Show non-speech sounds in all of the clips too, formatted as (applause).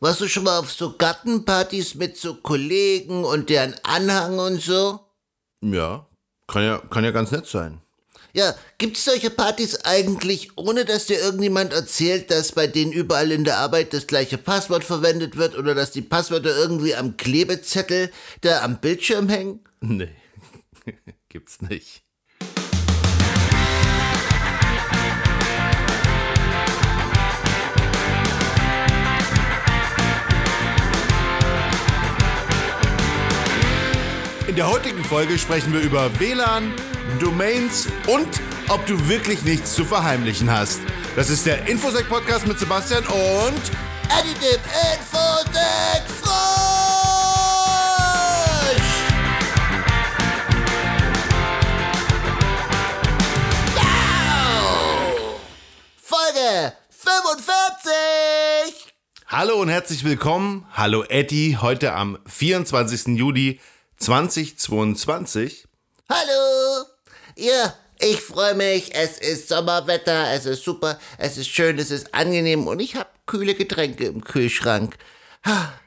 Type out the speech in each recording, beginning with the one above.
warst du schon mal auf so Gartenpartys mit so Kollegen und deren Anhang und so? Ja, kann ja, kann ja ganz nett sein. Ja, gibt's solche Partys eigentlich, ohne dass dir irgendjemand erzählt, dass bei denen überall in der Arbeit das gleiche Passwort verwendet wird oder dass die Passwörter irgendwie am Klebezettel da am Bildschirm hängen? Nee, (laughs) gibt's nicht. Der heutigen Folge sprechen wir über WLAN, Domains und ob du wirklich nichts zu verheimlichen hast. Das ist der Infosec Podcast mit Sebastian und Eddie dem Infosec Frosch! Ja! Folge 45! Hallo und herzlich willkommen. Hallo Eddie, heute am 24. Juli 2022. Hallo! Ja, ich freue mich. Es ist Sommerwetter, es ist super, es ist schön, es ist angenehm und ich habe kühle Getränke im Kühlschrank.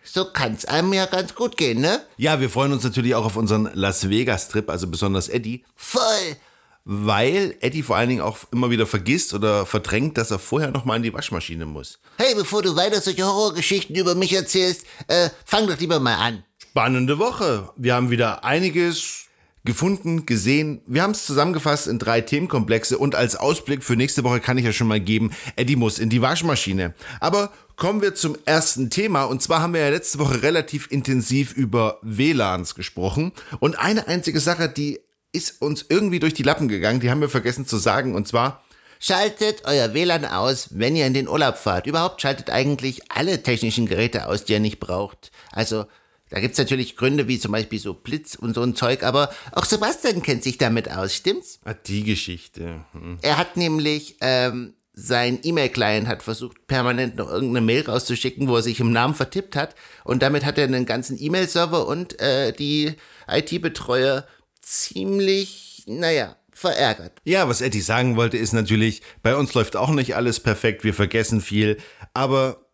So kann's einem ja ganz gut gehen, ne? Ja, wir freuen uns natürlich auch auf unseren Las Vegas Trip, also besonders Eddie, Voll! weil Eddie vor allen Dingen auch immer wieder vergisst oder verdrängt, dass er vorher noch mal in die Waschmaschine muss. Hey, bevor du weiter solche Horrorgeschichten über mich erzählst, äh, fang doch lieber mal an. Spannende Woche. Wir haben wieder einiges gefunden, gesehen. Wir haben es zusammengefasst in drei Themenkomplexe und als Ausblick für nächste Woche kann ich ja schon mal geben, Eddie muss in die Waschmaschine. Aber kommen wir zum ersten Thema und zwar haben wir ja letzte Woche relativ intensiv über WLANs gesprochen und eine einzige Sache, die ist uns irgendwie durch die Lappen gegangen, die haben wir vergessen zu sagen und zwar Schaltet euer WLAN aus, wenn ihr in den Urlaub fahrt. Überhaupt schaltet eigentlich alle technischen Geräte aus, die ihr nicht braucht. Also, da gibt's natürlich Gründe wie zum Beispiel so Blitz und so ein Zeug, aber auch Sebastian kennt sich damit aus, stimmt's? ah, die Geschichte. Hm. Er hat nämlich, ähm, sein E-Mail-Client hat versucht, permanent noch irgendeine Mail rauszuschicken, wo er sich im Namen vertippt hat. Und damit hat er einen ganzen E-Mail-Server und äh, die IT-Betreuer ziemlich, naja, verärgert. Ja, was Eddie sagen wollte, ist natürlich, bei uns läuft auch nicht alles perfekt, wir vergessen viel, aber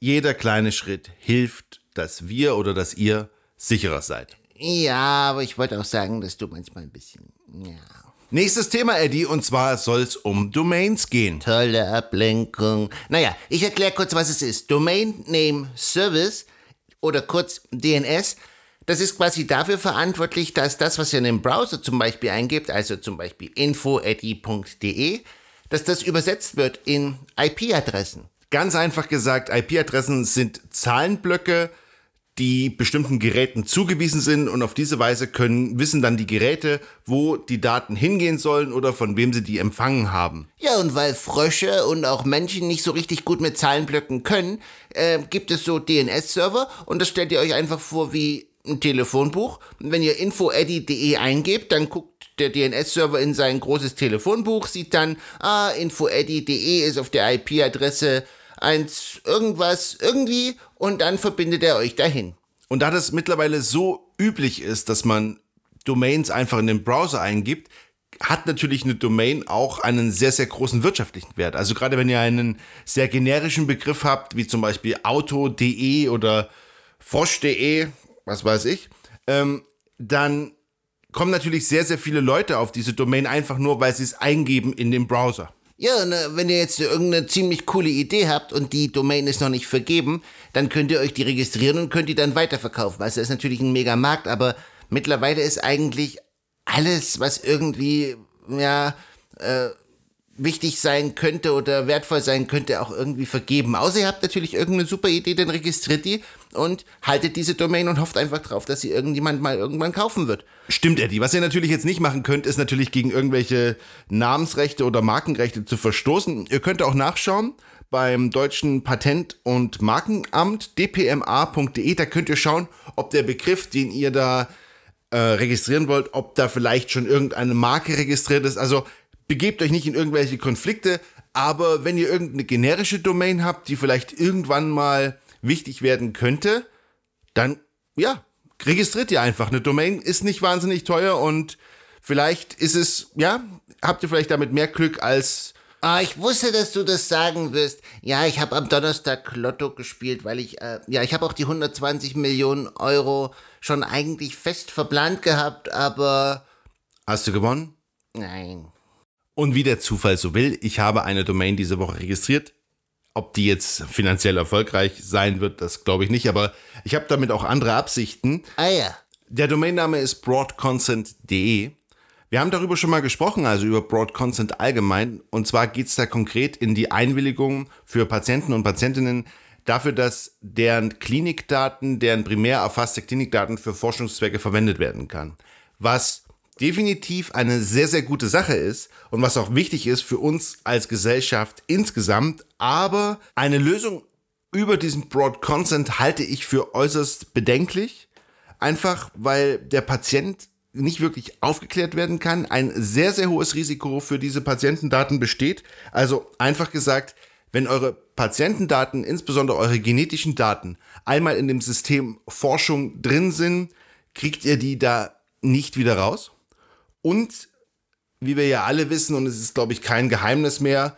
jeder kleine Schritt hilft, dass wir oder dass ihr sicherer seid. Ja, aber ich wollte auch sagen, dass du manchmal ein bisschen, ja, Nächstes Thema, Eddie, und zwar soll es um Domains gehen. tolle Ablenkung. Naja, ich erkläre kurz, was es ist. Domain Name Service oder kurz DNS. Das ist quasi dafür verantwortlich, dass das, was ihr in dem Browser zum Beispiel eingibt, also zum Beispiel info.de, dass das übersetzt wird in IP-Adressen. Ganz einfach gesagt, IP-Adressen sind Zahlenblöcke, die bestimmten Geräten zugewiesen sind und auf diese Weise können, wissen dann die Geräte, wo die Daten hingehen sollen oder von wem sie die empfangen haben. Ja, und weil Frösche und auch Menschen nicht so richtig gut mit Zahlenblöcken können, äh, gibt es so DNS-Server und das stellt ihr euch einfach vor wie ein Telefonbuch. Wenn ihr infoeddy.de eingebt, dann guckt der DNS-Server in sein großes Telefonbuch, sieht dann, ah, infoeddy.de ist auf der IP-Adresse 1 irgendwas irgendwie und dann verbindet er euch dahin. Und da das mittlerweile so üblich ist, dass man Domains einfach in den Browser eingibt, hat natürlich eine Domain auch einen sehr, sehr großen wirtschaftlichen Wert. Also gerade wenn ihr einen sehr generischen Begriff habt, wie zum Beispiel auto.de oder frosch.de, was weiß ich, ähm, dann kommen natürlich sehr, sehr viele Leute auf diese Domain einfach nur, weil sie es eingeben in den Browser. Ja, äh, wenn ihr jetzt irgendeine ziemlich coole Idee habt und die Domain ist noch nicht vergeben, dann könnt ihr euch die registrieren und könnt die dann weiterverkaufen. Also das ist natürlich ein mega Markt, aber mittlerweile ist eigentlich alles, was irgendwie, ja, äh, wichtig sein könnte oder wertvoll sein könnte, auch irgendwie vergeben. Außer ihr habt natürlich irgendeine super Idee, dann registriert die und haltet diese Domain und hofft einfach drauf, dass sie irgendjemand mal irgendwann kaufen wird. Stimmt, Eddie. Was ihr natürlich jetzt nicht machen könnt, ist natürlich gegen irgendwelche Namensrechte oder Markenrechte zu verstoßen. Ihr könnt auch nachschauen beim deutschen Patent- und Markenamt dpma.de. Da könnt ihr schauen, ob der Begriff, den ihr da äh, registrieren wollt, ob da vielleicht schon irgendeine Marke registriert ist. Also begebt euch nicht in irgendwelche Konflikte, aber wenn ihr irgendeine generische Domain habt, die vielleicht irgendwann mal wichtig werden könnte, dann ja, registriert ihr einfach. Eine Domain ist nicht wahnsinnig teuer und vielleicht ist es, ja, habt ihr vielleicht damit mehr Glück als Ah, ich wusste, dass du das sagen wirst. Ja, ich habe am Donnerstag Lotto gespielt, weil ich, äh, ja, ich habe auch die 120 Millionen Euro schon eigentlich fest verplant gehabt, aber Hast du gewonnen? nein. Und wie der Zufall so will, ich habe eine Domain diese Woche registriert. Ob die jetzt finanziell erfolgreich sein wird, das glaube ich nicht, aber ich habe damit auch andere Absichten. Ah ja. Der Domainname ist broadconsent.de. Wir haben darüber schon mal gesprochen, also über Broadconsent allgemein. Und zwar geht es da konkret in die Einwilligung für Patienten und Patientinnen dafür, dass deren Klinikdaten, deren primär erfasste Klinikdaten für Forschungszwecke verwendet werden kann. Was definitiv eine sehr, sehr gute Sache ist und was auch wichtig ist für uns als Gesellschaft insgesamt. Aber eine Lösung über diesen Broad Consent halte ich für äußerst bedenklich. Einfach weil der Patient nicht wirklich aufgeklärt werden kann, ein sehr, sehr hohes Risiko für diese Patientendaten besteht. Also einfach gesagt, wenn eure Patientendaten, insbesondere eure genetischen Daten, einmal in dem System Forschung drin sind, kriegt ihr die da nicht wieder raus. Und wie wir ja alle wissen, und es ist, glaube ich, kein Geheimnis mehr,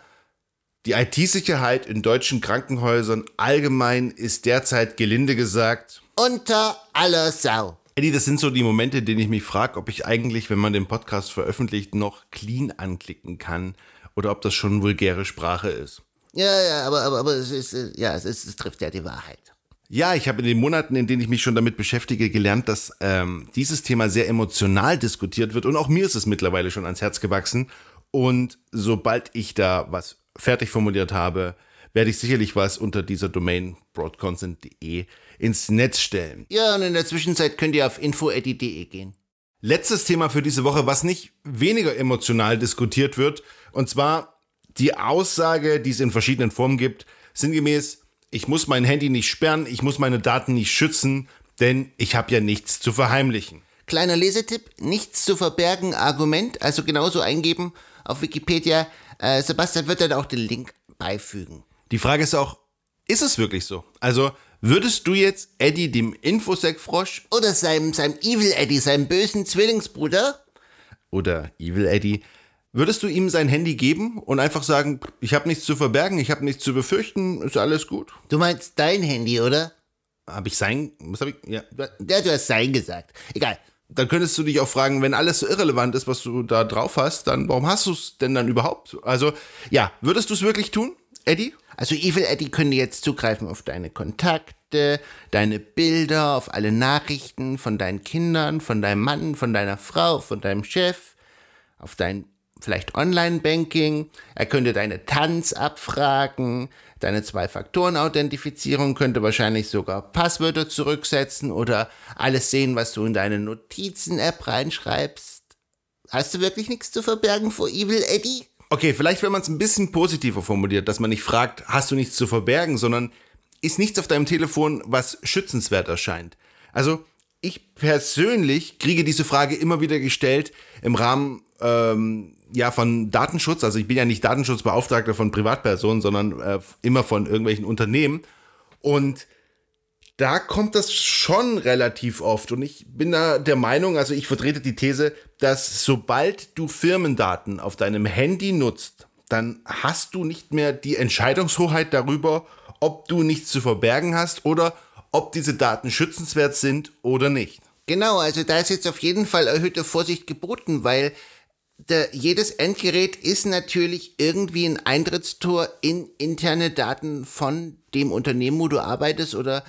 die IT-Sicherheit in deutschen Krankenhäusern allgemein ist derzeit gelinde gesagt Unter aller Sau. Eddie, das sind so die Momente, in denen ich mich frage, ob ich eigentlich, wenn man den Podcast veröffentlicht, noch clean anklicken kann oder ob das schon vulgäre Sprache ist. Ja, ja, aber, aber, aber es ist, ja, es, ist, es trifft ja die Wahrheit. Ja, ich habe in den Monaten, in denen ich mich schon damit beschäftige, gelernt, dass ähm, dieses Thema sehr emotional diskutiert wird und auch mir ist es mittlerweile schon ans Herz gewachsen. Und sobald ich da was fertig formuliert habe, werde ich sicherlich was unter dieser Domain broadconsent.de ins Netz stellen. Ja, und in der Zwischenzeit könnt ihr auf info.de gehen. Letztes Thema für diese Woche, was nicht weniger emotional diskutiert wird, und zwar die Aussage, die es in verschiedenen Formen gibt, sinngemäß, ich muss mein Handy nicht sperren, ich muss meine Daten nicht schützen, denn ich habe ja nichts zu verheimlichen. Kleiner Lesetipp, nichts zu verbergen, Argument, also genauso eingeben auf Wikipedia. Äh, Sebastian wird dann auch den Link beifügen. Die Frage ist auch, ist es wirklich so? Also würdest du jetzt Eddie dem Infosec-Frosch Oder seinem, seinem Evil Eddie, seinem bösen Zwillingsbruder. oder Evil Eddie, würdest du ihm sein Handy geben und einfach sagen, ich habe nichts zu verbergen, ich habe nichts zu befürchten, ist alles gut? Du meinst dein Handy, oder? Habe ich sein, was habe ich, ja, Ja, du hast sein gesagt. Egal. dann könntest du dich auch fragen, wenn alles so irrelevant ist, was du da drauf hast, dann warum hast du es denn dann überhaupt? Also, ja, würdest du es wirklich tun, Eddie? Also Evil Eddie könnte jetzt zugreifen auf deine Kontakte, deine Bilder, auf alle Nachrichten von deinen Kindern, von deinem Mann, von deiner Frau, von deinem Chef, auf dein vielleicht Online-Banking. Er könnte deine Tanz abfragen, deine Zwei-Faktoren-Authentifizierung könnte wahrscheinlich sogar Passwörter zurücksetzen oder alles sehen, was du in deine Notizen-App reinschreibst. Hast du wirklich nichts zu verbergen vor Evil Eddie? Okay, vielleicht wenn man es ein bisschen positiver formuliert, dass man nicht fragt, hast du nichts zu verbergen, sondern ist nichts auf deinem Telefon, was schützenswert erscheint. Also ich persönlich kriege diese Frage immer wieder gestellt im Rahmen ähm, ja von Datenschutz. Also ich bin ja nicht Datenschutzbeauftragter von Privatpersonen, sondern äh, immer von irgendwelchen Unternehmen. Und da kommt das schon relativ oft. Und ich bin da der Meinung, also ich vertrete die These, dass sobald du Firmendaten auf deinem Handy nutzt, dann hast du nicht mehr die Entscheidungshoheit darüber, ob du nichts zu verbergen hast oder ob diese Daten schützenswert sind oder nicht. Genau, also da ist jetzt auf jeden Fall erhöhte Vorsicht geboten, weil der, jedes Endgerät ist natürlich irgendwie ein Eintrittstor in interne Daten von dem Unternehmen, wo du arbeitest oder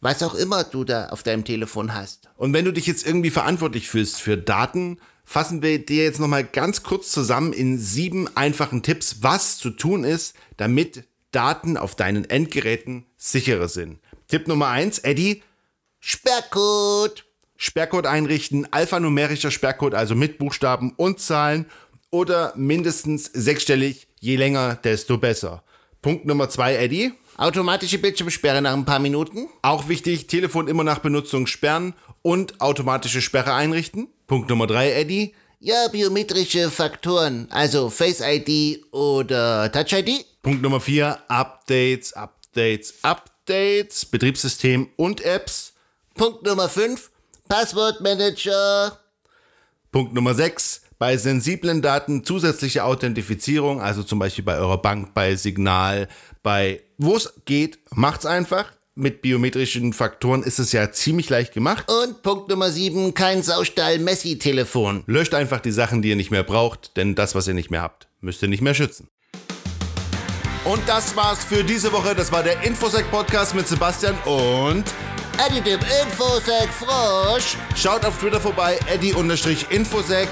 was auch immer du da auf deinem Telefon hast. Und wenn du dich jetzt irgendwie verantwortlich fühlst für Daten, fassen wir dir jetzt nochmal ganz kurz zusammen in sieben einfachen Tipps, was zu tun ist, damit Daten auf deinen Endgeräten sicherer sind. Tipp Nummer eins, Eddie, Sperrcode! Sperrcode einrichten, alphanumerischer Sperrcode, also mit Buchstaben und Zahlen oder mindestens sechsstellig, je länger, desto besser. Punkt Nummer zwei, Eddie. Automatische Bildschirmsperre nach ein paar Minuten. Auch wichtig, Telefon immer nach Benutzung sperren und automatische Sperre einrichten. Punkt Nummer drei, Eddie. Ja, biometrische Faktoren, also Face ID oder Touch ID. Punkt Nummer vier, Updates, Updates, Updates, Betriebssystem und Apps. Punkt Nummer 5, Passwortmanager. Punkt Nummer sechs, bei sensiblen Daten zusätzliche Authentifizierung, also zum Beispiel bei eurer Bank, bei Signal, bei wo es geht, macht's einfach. Mit biometrischen Faktoren ist es ja ziemlich leicht gemacht. Und Punkt Nummer 7, kein Saustall-Messi-Telefon. Löscht einfach die Sachen, die ihr nicht mehr braucht, denn das, was ihr nicht mehr habt, müsst ihr nicht mehr schützen. Und das war's für diese Woche. Das war der Infosec-Podcast mit Sebastian und Eddie dem Infosec Frosch. Schaut auf Twitter vorbei, Eddie-Infosec.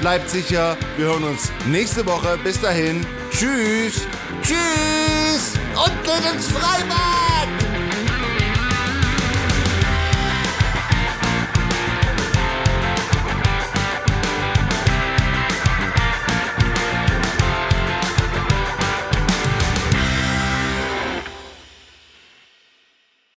Bleibt sicher, wir hören uns nächste Woche. Bis dahin, tschüss. Tschüss und geht ins Freibad.